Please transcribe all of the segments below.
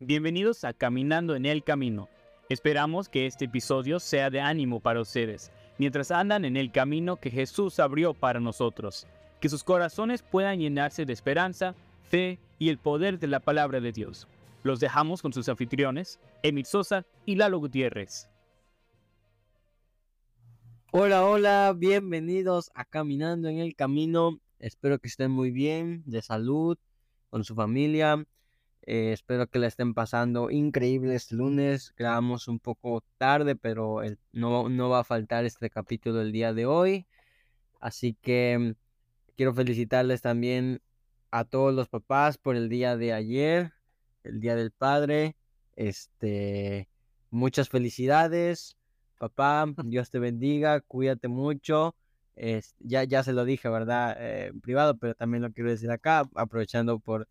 Bienvenidos a Caminando en el Camino. Esperamos que este episodio sea de ánimo para ustedes, mientras andan en el camino que Jesús abrió para nosotros. Que sus corazones puedan llenarse de esperanza, fe y el poder de la palabra de Dios. Los dejamos con sus anfitriones, Emil Sosa y Lalo Gutiérrez. Hola, hola, bienvenidos a Caminando en el Camino. Espero que estén muy bien, de salud, con su familia. Eh, espero que la estén pasando increíble este lunes. Grabamos un poco tarde, pero no, no va a faltar este capítulo el día de hoy. Así que quiero felicitarles también a todos los papás por el día de ayer, el día del padre. Este, muchas felicidades, papá. Dios te bendiga, cuídate mucho. ya, ya se lo dije, ¿verdad? Eh, en privado, pero también lo quiero decir acá, aprovechando por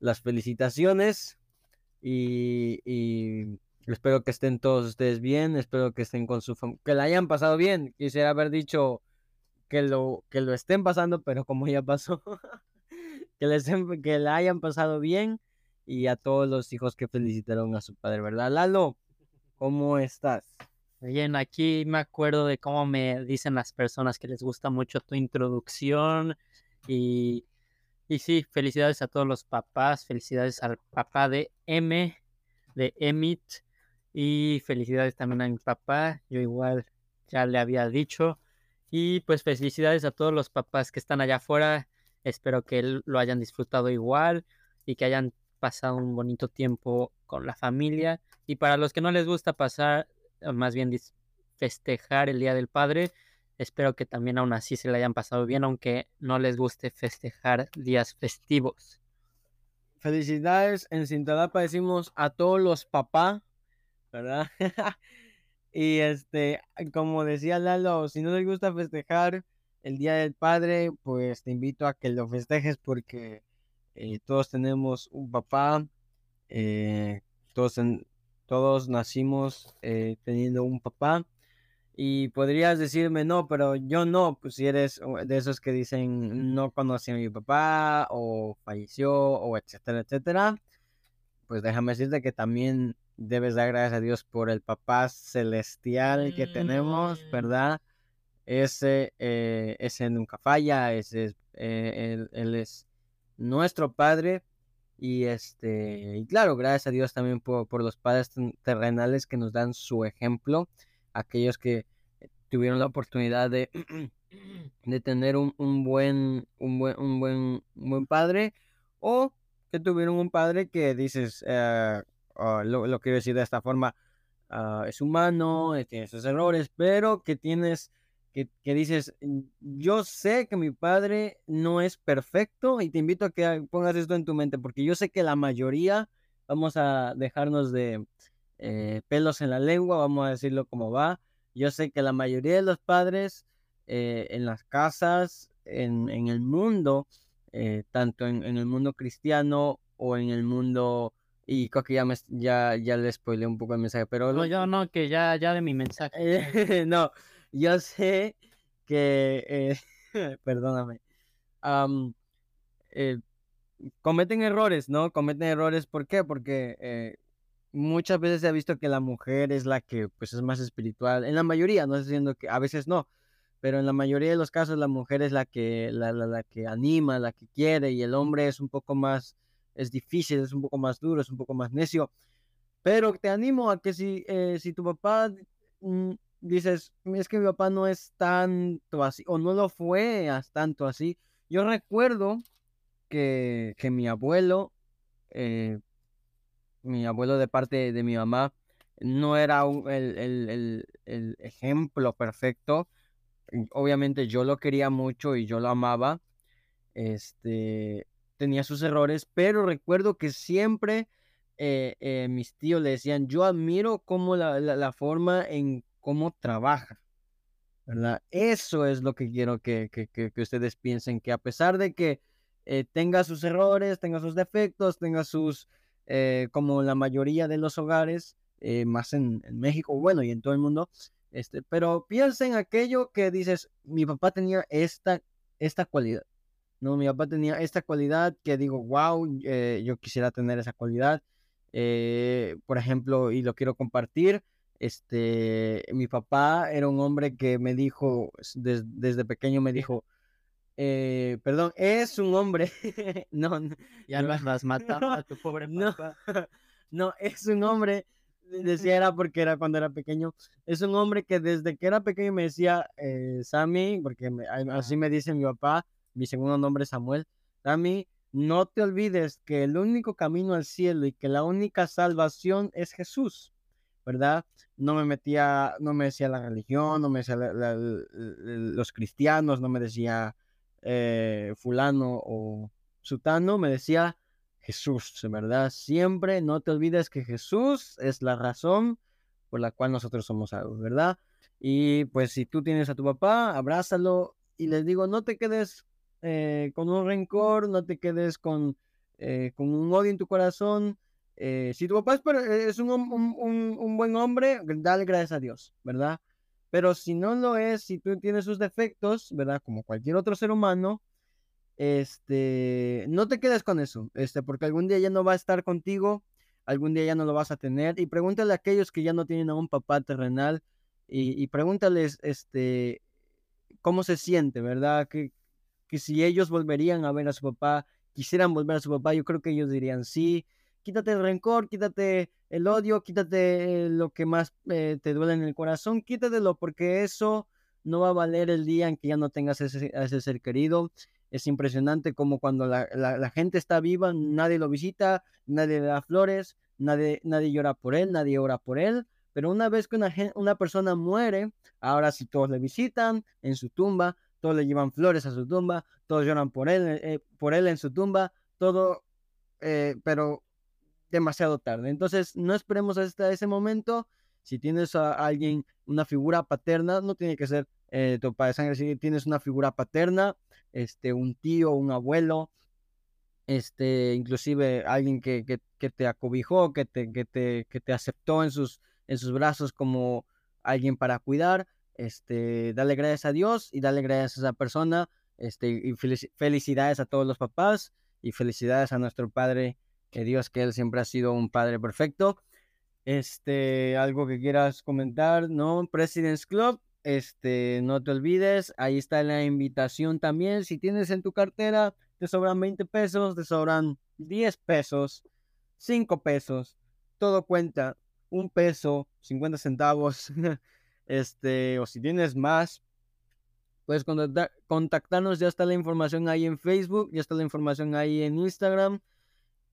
las felicitaciones y, espero que estén todos ustedes bien, espero que estén con su familia, que la hayan pasado bien. Quisiera haber dicho que lo, que lo estén pasando, pero como ya pasó, que, les, que la hayan pasado bien y a todos los hijos que felicitaron a su padre, ¿verdad? Lalo, ¿cómo estás? Bien, aquí me acuerdo de cómo me dicen las personas que les gusta mucho tu introducción y y sí, felicidades a todos los papás, felicidades al papá de M, de Emit, y felicidades también a mi papá, yo igual ya le había dicho. Y pues felicidades a todos los papás que están allá afuera, espero que lo hayan disfrutado igual y que hayan pasado un bonito tiempo con la familia. Y para los que no les gusta pasar, más bien festejar el Día del Padre, Espero que también aún así se le hayan pasado bien, aunque no les guste festejar días festivos. Felicidades, en Cintalapa decimos a todos los papás, ¿verdad? y este, como decía Lalo, si no les gusta festejar el Día del Padre, pues te invito a que lo festejes porque eh, todos tenemos un papá, eh, todos, todos nacimos eh, teniendo un papá y podrías decirme, no, pero yo no, pues si eres de esos que dicen, no conocí a mi papá o falleció o etcétera, etcétera, pues déjame decirte que también debes dar gracias a Dios por el papá celestial que tenemos, mm. ¿verdad? Ese, eh, ese nunca falla, ese eh, él, es nuestro padre y este, y claro, gracias a Dios también por, por los padres terrenales que nos dan su ejemplo aquellos que tuvieron la oportunidad de, de tener un, buen, un, buen, un, buen, buen padre o que tuvieron un padre que dices, eh, ah, lo, quiero decir de esta forma, ah, es humano, eh, tiene sus errores, pero que tienes, que, que, dices, yo sé que mi padre no es perfecto y te invito a que pongas esto en tu mente, porque yo sé que la mayoría vamos a dejarnos de, eh, pelos en la lengua, vamos a decirlo como va. Yo sé que la mayoría de los padres eh, en las casas, en, el mundo, eh, tanto en, el mundo cristiano o en el mundo y creo que ya, me, ya, ya le spoilé un poco el mensaje, pero... No, yo no, que ya, ya de mi mensaje. no, yo sé que, perdóname, cometen errores, ¿no? Cometen errores, ¿por qué? Porque muchas veces se ha visto que la mujer es la que pues es más espiritual, en la mayoría, no estoy diciendo que a veces no, pero en la mayoría de los casos la mujer es la que, la, la, que anima, la que quiere y el hombre es un poco más, es difícil, es un poco más duro, es un poco más necio. Pero te animo a que si, eh, si tu papá mm, dices, es que mi papá no es tanto así, o no lo fue tanto así. Yo recuerdo que, que mi abuelo, eh, mi abuelo de parte de mi mamá no era el, ejemplo perfecto. Obviamente yo lo quería mucho y yo lo amaba. Este tenía sus errores, pero recuerdo que siempre eh, eh, mis tíos le decían, yo admiro cómo la, forma en cómo trabaja. Eso es lo que quiero que, ustedes piensen, que a pesar de que eh, tenga sus errores, tenga sus defectos, tenga sus eh, como la mayoría de los hogares, eh, más en, México, bueno, y en todo el mundo. Este, pero piensa en aquello que dices, mi papá tenía esta, esta cualidad. No, mi papá tenía esta cualidad que digo, wow, eh, yo quisiera tener esa cualidad. Eh, por ejemplo, y lo quiero compartir, este, mi papá era un hombre que me dijo, desde pequeño me dijo, eh, perdón, es un hombre, no, ya no, has matado a tu pobre papá. No, es un hombre, decía era porque era cuando era pequeño, es un hombre que desde que era pequeño me decía, eh, Sammy, porque así me dice mi papá, mi segundo nombre es Samuel, Sammy, no te olvides que el único camino al cielo y que la única salvación es Jesús, ¿verdad? No me metía, no me decía la religión, no me decía los cristianos, no me decía eh, fulano o sutano, me decía Jesús, ¿verdad? Siempre no te olvides que Jesús es la razón por la cual nosotros somos algo, ¿verdad? Y pues si tú tienes a tu papá, abrázalo y les digo, no te quedes eh, con un rencor, no te quedes con, eh, con un odio en tu corazón. Si tu papá es, un, un, buen hombre, dale gracias a Dios, ¿verdad? Pero si no lo es, si tú tienes sus defectos, ¿verdad? Como cualquier otro ser humano, este, no te quedes con eso, este, porque algún día ya no va a estar contigo, algún día ya no lo vas a tener. Y pregúntale a aquellos que ya no tienen a un papá terrenal y, y pregúntales, este, cómo se siente, ¿verdad? ¿Qué, que si ellos volverían a ver a su papá, quisieran volver a su papá, yo creo que ellos dirían sí. Quítate el rencor, quítate el odio, quítate lo que más eh, te duele en el corazón, quítatelo porque eso no va a valer el día en que ya no tengas ese, a ese ser querido. Es impresionante como cuando la, gente está viva, nadie lo visita, nadie le da flores, nadie, nadie llora por él, nadie ora por él. Pero una vez que una, persona muere, ahora sí todos le visitan en su tumba, todos le llevan flores a su tumba, todos lloran por él, eh, por él en su tumba, todo, eh, pero demasiado tarde. Entonces, no esperemos hasta ese momento. Si tienes a alguien, una figura paterna, no tiene que ser eh, tu padre de sangre, si tienes una figura paterna, este, un tío, un abuelo, este, inclusive alguien que, que, te acobijó, que te, que te, que te aceptó en sus, en sus brazos como alguien para cuidar, este, dale gracias a Dios y dale gracias a esa persona, este, y felicidades a todos los papás y felicidades a nuestro Padre, que Dios, que Él siempre ha sido un Padre perfecto. Este, algo que quieras comentar, ¿no? President's Club, este, no te olvides, ahí está la invitación también. Si tienes en tu cartera, te sobran 20 pesos, te sobran 10 pesos, 5 pesos, todo cuenta, un peso, 50 centavos. Este, o si tienes más, puedes contactarnos. Ya está la información ahí en Facebook, ya está la información ahí en Instagram.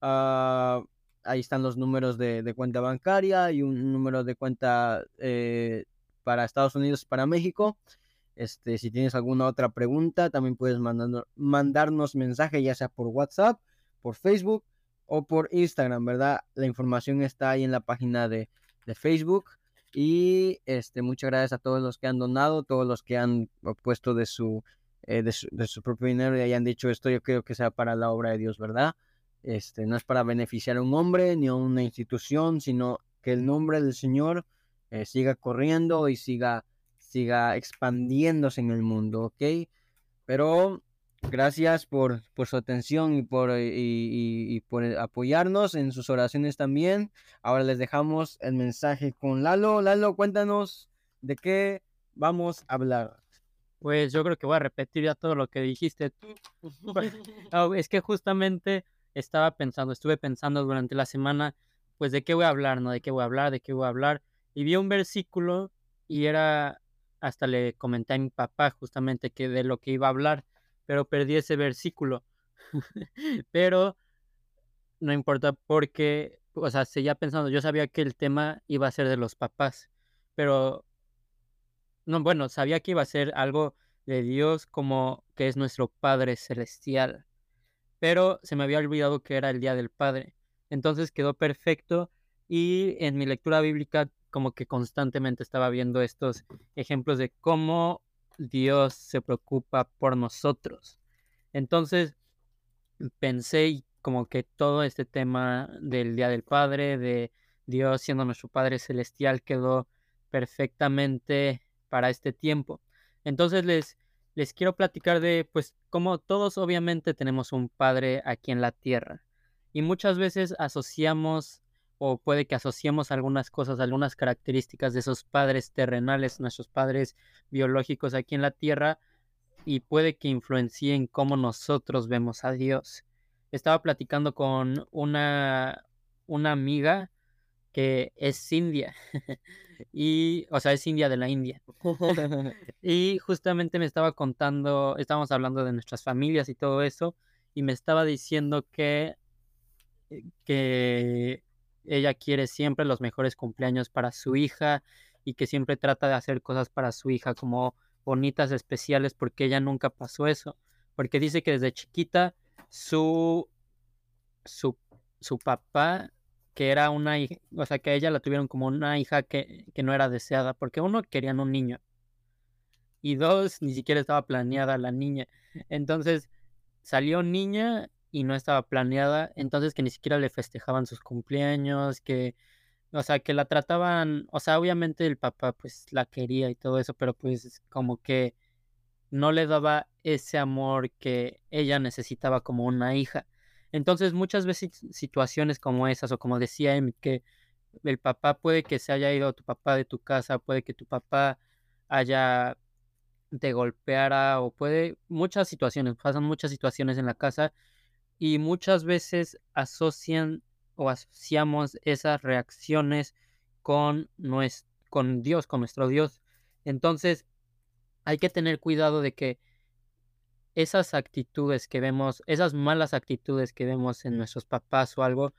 Ah, ahí están los números de, cuenta bancaria y un número de cuenta eh, para Estados Unidos y para México. Este, si tienes alguna otra pregunta, también puedes mandarnos mensaje, ya sea por WhatsApp, por Facebook o por Instagram, ¿verdad? La información está ahí en la página de, de Facebook. Y este, muchas gracias a todos los que han donado, todos los que han puesto de su, eh, de su, propio dinero y hayan dicho esto, yo creo que sea para la obra de Dios, ¿verdad? Este, no es para beneficiar a un hombre ni a una institución, sino que el nombre del Señor eh, siga corriendo y siga, siga expandiéndose en el mundo, ¿ok? Pero Gracias por, por su atención y por, y, por apoyarnos en sus oraciones también. Ahora les dejamos el mensaje con Lalo. Lalo, cuéntanos de qué vamos a hablar. Pues yo creo que voy a repetir ya todo lo que dijiste tú. es que justamente estaba pensando, estuve pensando durante la semana, pues de qué voy a hablar, ¿no? De qué voy a hablar, de qué voy a hablar. Y vi un versículo y era, hasta le comenté a mi papá justamente que de lo que iba a hablar pero perdí ese versículo. pero no importa porque, o sea, seguía pensando, yo sabía que el tema iba a ser de los papás, pero no, bueno, sabía que iba a ser algo de Dios como que es nuestro Padre celestial, pero se me había olvidado que era el Día del Padre. Entonces quedó perfecto y en mi lectura bíblica como que constantemente estaba viendo estos ejemplos de cómo Dios se preocupa por nosotros. Entonces, pensé como que todo este tema del Día del Padre, de Dios siendo nuestro Padre Celestial, quedó perfectamente para este tiempo. Entonces les, les quiero platicar de, pues, como todos obviamente tenemos un Padre aquí en la tierra. Y muchas veces asociamos o puede que asociemos algunas cosas, algunas características de esos padres terrenales, nuestros padres biológicos aquí en la tierra, y puede que influencien cómo nosotros vemos a Dios. Estaba platicando con una, una amiga que es india, y, o sea, es india de la India. y justamente me estaba contando, estábamos hablando de nuestras familias y todo eso, y me estaba diciendo que, eh, que ella quiere siempre los mejores cumpleaños para su hija y que siempre trata de hacer cosas para su hija como bonitas, especiales, porque ella nunca pasó eso. Porque dice que desde chiquita su, su, su papá, que era una hija, o sea, que ella la tuvieron como una hija que, que no era deseada, porque uno querían un niño y dos, ni siquiera estaba planeada la niña. Entonces salió niña y no estaba planeada, entonces que ni siquiera le festejaban sus cumpleaños, que, o sea, que la trataban, o sea, obviamente el papá pues la quería y todo eso, pero pues como que no le daba ese amor que ella necesitaba como una hija. Entonces muchas veces situaciones como esas, o como decía Emi, que el papá puede que se haya ido tu papá de tu casa, puede que tu papá haya te golpeara o puede muchas situaciones, pasan muchas situaciones en la casa y muchas veces asocian o asociamos esas reacciones con, con Dios, con nuestro Dios. Entonces, hay que tener cuidado de que esas actitudes que vemos, esas malas actitudes que vemos en nuestros papás o algo,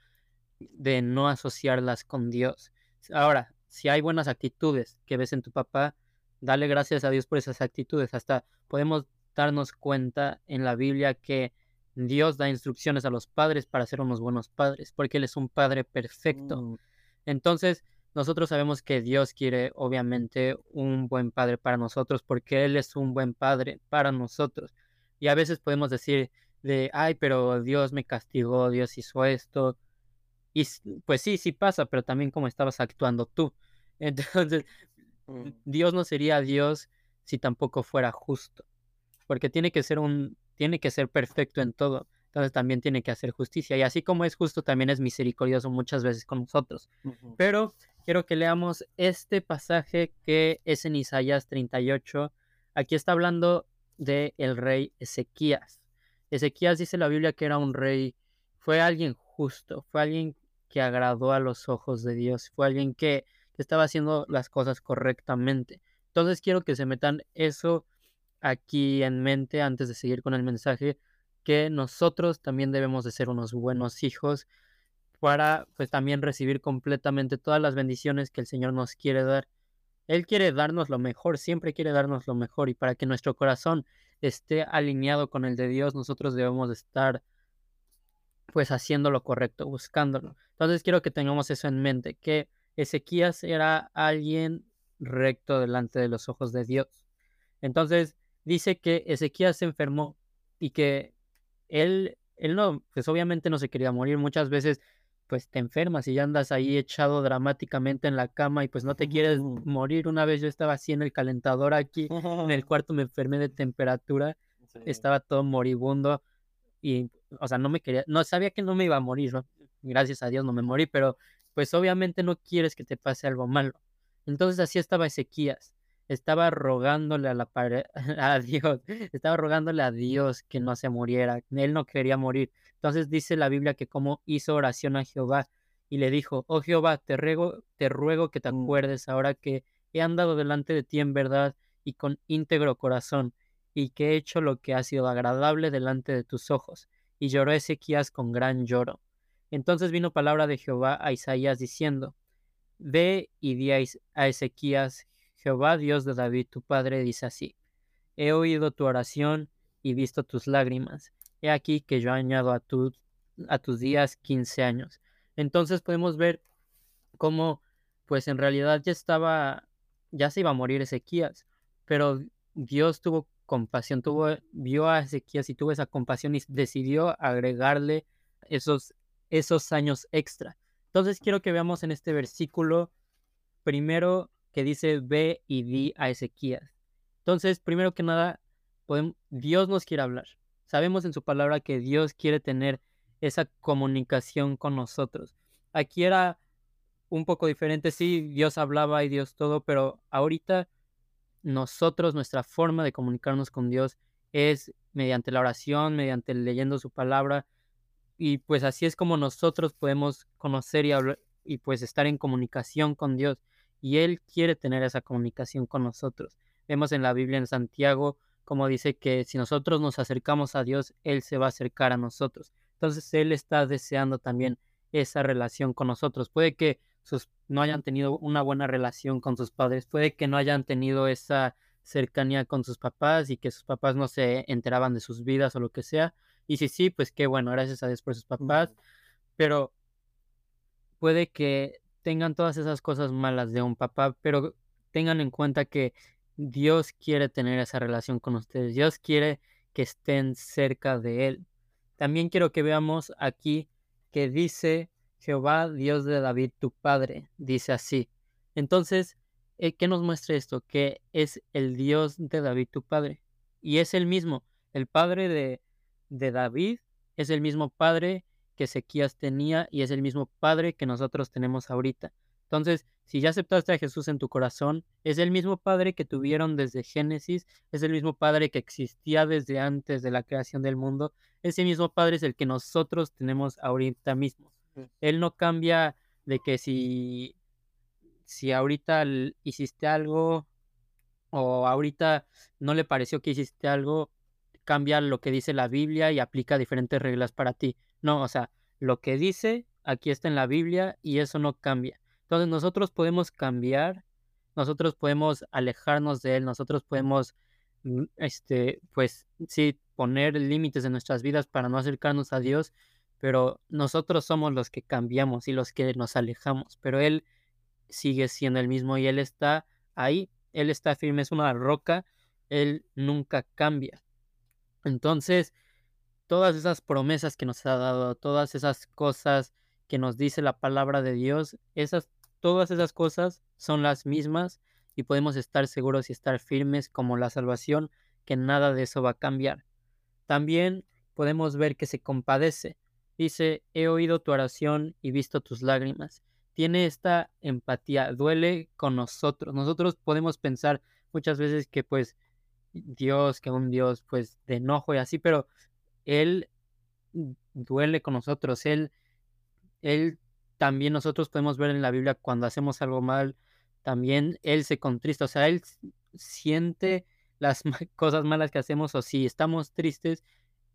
de no asociarlas con Dios. Ahora, si hay buenas actitudes que ves en tu papá, dale gracias a Dios por esas actitudes. Hasta podemos darnos cuenta en la Biblia que Dios da instrucciones a los padres para ser unos buenos padres, porque Él es un padre perfecto. Mm. Entonces, nosotros sabemos que Dios quiere, obviamente, un buen padre para nosotros, porque Él es un buen padre para nosotros. Y a veces podemos decir de, ay, pero Dios me castigó, Dios hizo esto. Y pues sí, sí pasa, pero también como estabas actuando tú. Entonces, mm. Dios no sería Dios si tampoco fuera justo, porque tiene que ser un tiene que ser perfecto en todo. Entonces también tiene que hacer justicia. Y así como es justo, también es misericordioso muchas veces con nosotros. Pero quiero que leamos este pasaje que es en Isaías 38. Aquí está hablando de el rey Ezequías. Ezequías dice la Biblia que era un rey, fue alguien justo, fue alguien que agradó a los ojos de Dios, fue alguien que, que estaba haciendo las cosas correctamente. Entonces quiero que se metan eso aquí en mente antes de seguir con el mensaje que nosotros también debemos de ser unos buenos hijos para pues también recibir completamente todas las bendiciones que el Señor nos quiere dar. Él quiere darnos lo mejor, siempre quiere darnos lo mejor y para que nuestro corazón esté alineado con el de Dios, nosotros debemos de estar pues haciendo lo correcto, buscándolo. Entonces quiero que tengamos eso en mente, que Ezequías era alguien recto delante de los ojos de Dios. Entonces, dice que Ezequías se enfermó y que él, él no, pues obviamente no se quería morir. Muchas veces, pues te enfermas y ya andas ahí echado dramáticamente en la cama y pues no te quieres morir. Una vez yo estaba así en el calentador aquí, en el cuarto me enfermé de temperatura, estaba todo moribundo y, o sea, no me quería, no sabía que no me iba a morir, gracias a Dios no me morí, pero pues obviamente no quieres que te pase algo malo. Entonces así estaba Ezequías estaba rogándole a la pared, a Dios, estaba rogándole a Dios que no se muriera, él no quería morir. Entonces dice la Biblia que como hizo oración a Jehová y le dijo, oh Jehová, te ruego, te ruego que te mm. acuerdes ahora que he andado delante de ti en verdad y con íntegro corazón, y que he hecho lo que ha sido agradable delante de tus ojos. Y lloró Ezequías con gran lloro. Entonces vino palabra de Jehová a Isaías diciendo, Ve y di a Ezequías, Jehová Dios de David, tu padre, dice así, he oído tu oración y visto tus lágrimas. He aquí que yo añado a, tu, a tus días quince años. Entonces podemos ver cómo, pues en realidad ya estaba, ya se iba a morir Ezequías, pero Dios tuvo compasión, tuvo, vio a Ezequías y tuvo esa compasión y decidió agregarle esos, esos años extra. Entonces quiero que veamos en este versículo primero que dice ve y di a Ezequías. Entonces, primero que nada, Dios nos quiere hablar. Sabemos en su palabra que Dios quiere tener esa comunicación con nosotros. Aquí era un poco diferente. Sí, Dios hablaba y Dios todo, pero ahorita nosotros, nuestra forma de comunicarnos con Dios es mediante la oración, mediante leyendo su palabra. Y pues así es como nosotros podemos conocer y hablar y pues estar en comunicación con Dios. Y Él quiere tener esa comunicación con nosotros. Vemos en la Biblia en Santiago como dice que si nosotros nos acercamos a Dios, Él se va a acercar a nosotros. Entonces Él está deseando también esa relación con nosotros. Puede que sus, no hayan tenido una buena relación con sus padres, puede que no hayan tenido esa cercanía con sus papás y que sus papás no se enteraban de sus vidas o lo que sea. Y si sí, pues qué bueno, gracias a Dios por sus papás. Pero puede que tengan todas esas cosas malas de un papá, pero tengan en cuenta que Dios quiere tener esa relación con ustedes. Dios quiere que estén cerca de Él. También quiero que veamos aquí que dice Jehová, Dios de David, tu Padre. Dice así. Entonces, eh, ¿qué nos muestra esto? Que es el Dios de David, tu Padre. Y es el mismo. El Padre de, de David es el mismo Padre que Ezequías tenía y es el mismo Padre que nosotros tenemos ahorita. Entonces, si ya aceptaste a Jesús en tu corazón, es el mismo Padre que tuvieron desde Génesis, es el mismo Padre que existía desde antes de la creación del mundo, ese mismo Padre es el que nosotros tenemos ahorita mismo. Él no cambia de que si, si ahorita hiciste algo o ahorita no le pareció que hiciste algo, cambia lo que dice la Biblia y aplica diferentes reglas para ti. No, o sea, lo que dice aquí está en la Biblia y eso no cambia. Entonces nosotros podemos cambiar, nosotros podemos alejarnos de él, nosotros podemos, mm, este, pues sí, poner límites en nuestras vidas para no acercarnos a Dios, pero nosotros somos los que cambiamos y los que nos alejamos, pero él sigue siendo el mismo y él está ahí, él está firme, es una roca, él nunca cambia. Entonces, todas esas promesas que nos ha dado, todas esas cosas que nos dice la palabra de Dios, esas Todas esas cosas son las mismas y podemos estar seguros y estar firmes como la salvación, que nada de eso va a cambiar. También podemos ver que se compadece. Dice, he oído tu oración y visto tus lágrimas. Tiene esta empatía, duele con nosotros. Nosotros podemos pensar muchas veces que pues Dios, que un Dios pues de enojo y así, pero Él duele con nosotros. Él, Él también nosotros podemos ver en la Biblia cuando hacemos algo mal, también Él se contrista, o sea, Él siente las cosas malas que hacemos o si estamos tristes,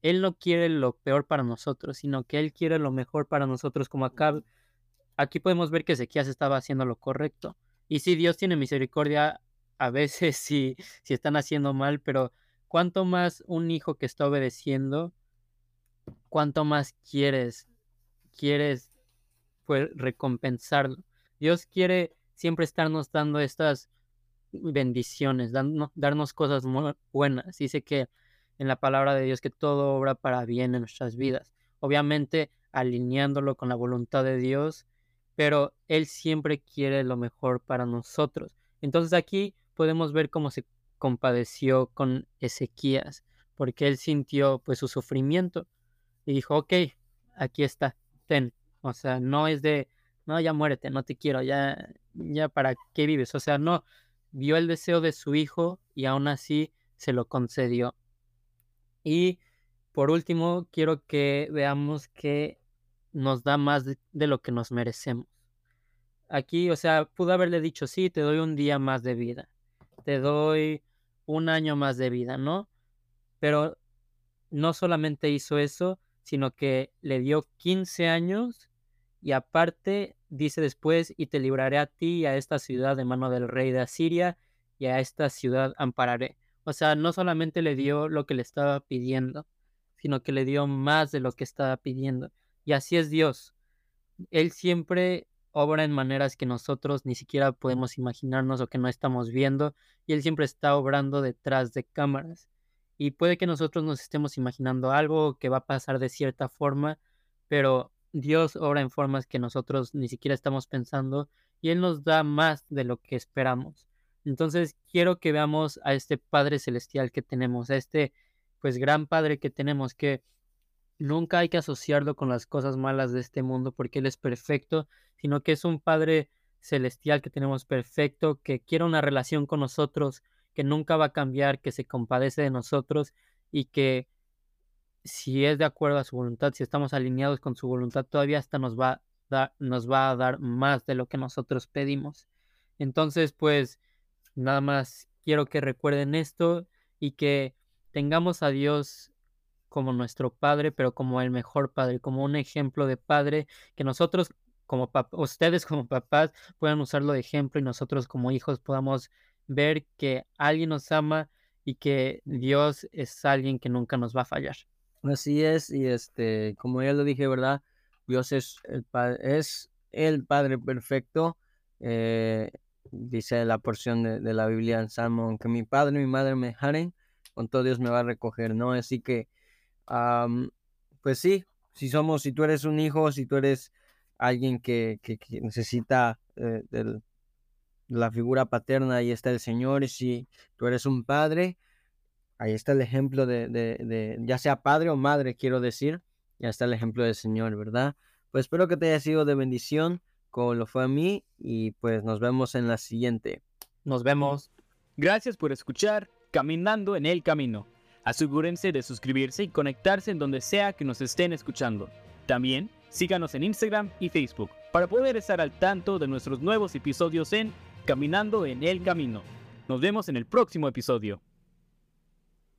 Él no quiere lo peor para nosotros, sino que Él quiere lo mejor para nosotros, como acá, aquí podemos ver que Ezequías estaba haciendo lo correcto. Y si Dios tiene misericordia, a veces si, si están haciendo mal, pero cuánto más un hijo que está obedeciendo, cuánto más quieres, quieres pues recompensarlo. Dios quiere siempre estarnos dando estas bendiciones, darnos, cosas buenas. Dice que en la palabra de Dios que todo obra para bien en nuestras vidas. Obviamente alineándolo con la voluntad de Dios, pero Él siempre quiere lo mejor para nosotros. Entonces aquí podemos ver cómo se compadeció con Ezequías, porque él sintió pues su sufrimiento y dijo, ok, aquí está, ten, o sea, no es de, no, ya muérete, no te quiero, ya, ya para qué vives. O sea, no, vio el deseo de su hijo y aún así se lo concedió. Y por último, quiero que veamos que nos da más de, de, lo que nos merecemos. Aquí, o sea, pudo haberle dicho, sí, te doy un día más de vida, te doy un año más de vida, ¿no? Pero no solamente hizo eso, sino que le dio 15 años y aparte dice después, y te libraré a ti y a esta ciudad de mano del rey de Asiria, y a esta ciudad ampararé. O sea, no solamente le dio lo que le estaba pidiendo, sino que le dio más de lo que estaba pidiendo. Y así es Dios. Él siempre obra en maneras que nosotros ni siquiera podemos imaginarnos o que no estamos viendo, y Él siempre está obrando detrás de cámaras. Y puede que nosotros nos estemos imaginando algo que va a pasar de cierta forma, pero Dios obra en formas que nosotros ni siquiera estamos pensando y Él nos da más de lo que esperamos. Entonces quiero que veamos a este Padre Celestial que tenemos, a este pues gran Padre que tenemos que nunca hay que asociarlo con las cosas malas de este mundo porque Él es perfecto, sino que es un Padre celestial que tenemos perfecto, que quiere una relación con nosotros, que nunca va a cambiar, que se compadece de nosotros y que si es de acuerdo a su voluntad, si estamos alineados con su voluntad, todavía hasta nos va a dar, nos va a dar más de lo que nosotros pedimos. Entonces, pues, nada más quiero que recuerden esto y que tengamos a Dios como nuestro Padre, pero como el mejor Padre, como un ejemplo de Padre, que nosotros como ustedes como papás puedan usarlo de ejemplo y nosotros como hijos podamos ver que alguien nos ama y que Dios es alguien que nunca nos va a fallar. Así es, y este, como ya lo dije, ¿verdad? Dios es el, es el Padre perfecto. Eh, dice la porción de, la Biblia en Salmo, aunque mi padre y mi madre me dejaren, con todo Dios me va a recoger, ¿no? Así que, pues sí, si somos, si tú eres un hijo, si tú eres alguien que, necesita eh, la figura paterna, ahí está el Señor. Y si tú eres un padre, ahí está el ejemplo de, ya sea padre o madre, quiero decir, ya está el ejemplo del Señor, ¿verdad? Pues espero que te haya sido de bendición, como lo fue a mí, y pues nos vemos en la siguiente. Nos vemos. Gracias por escuchar Caminando en el Camino. Asegúrense de suscribirse y conectarse en donde sea que nos estén escuchando. También Síganos en Instagram y Facebook para poder estar al tanto de nuestros nuevos episodios en Caminando en el Camino. Nos vemos en el próximo episodio.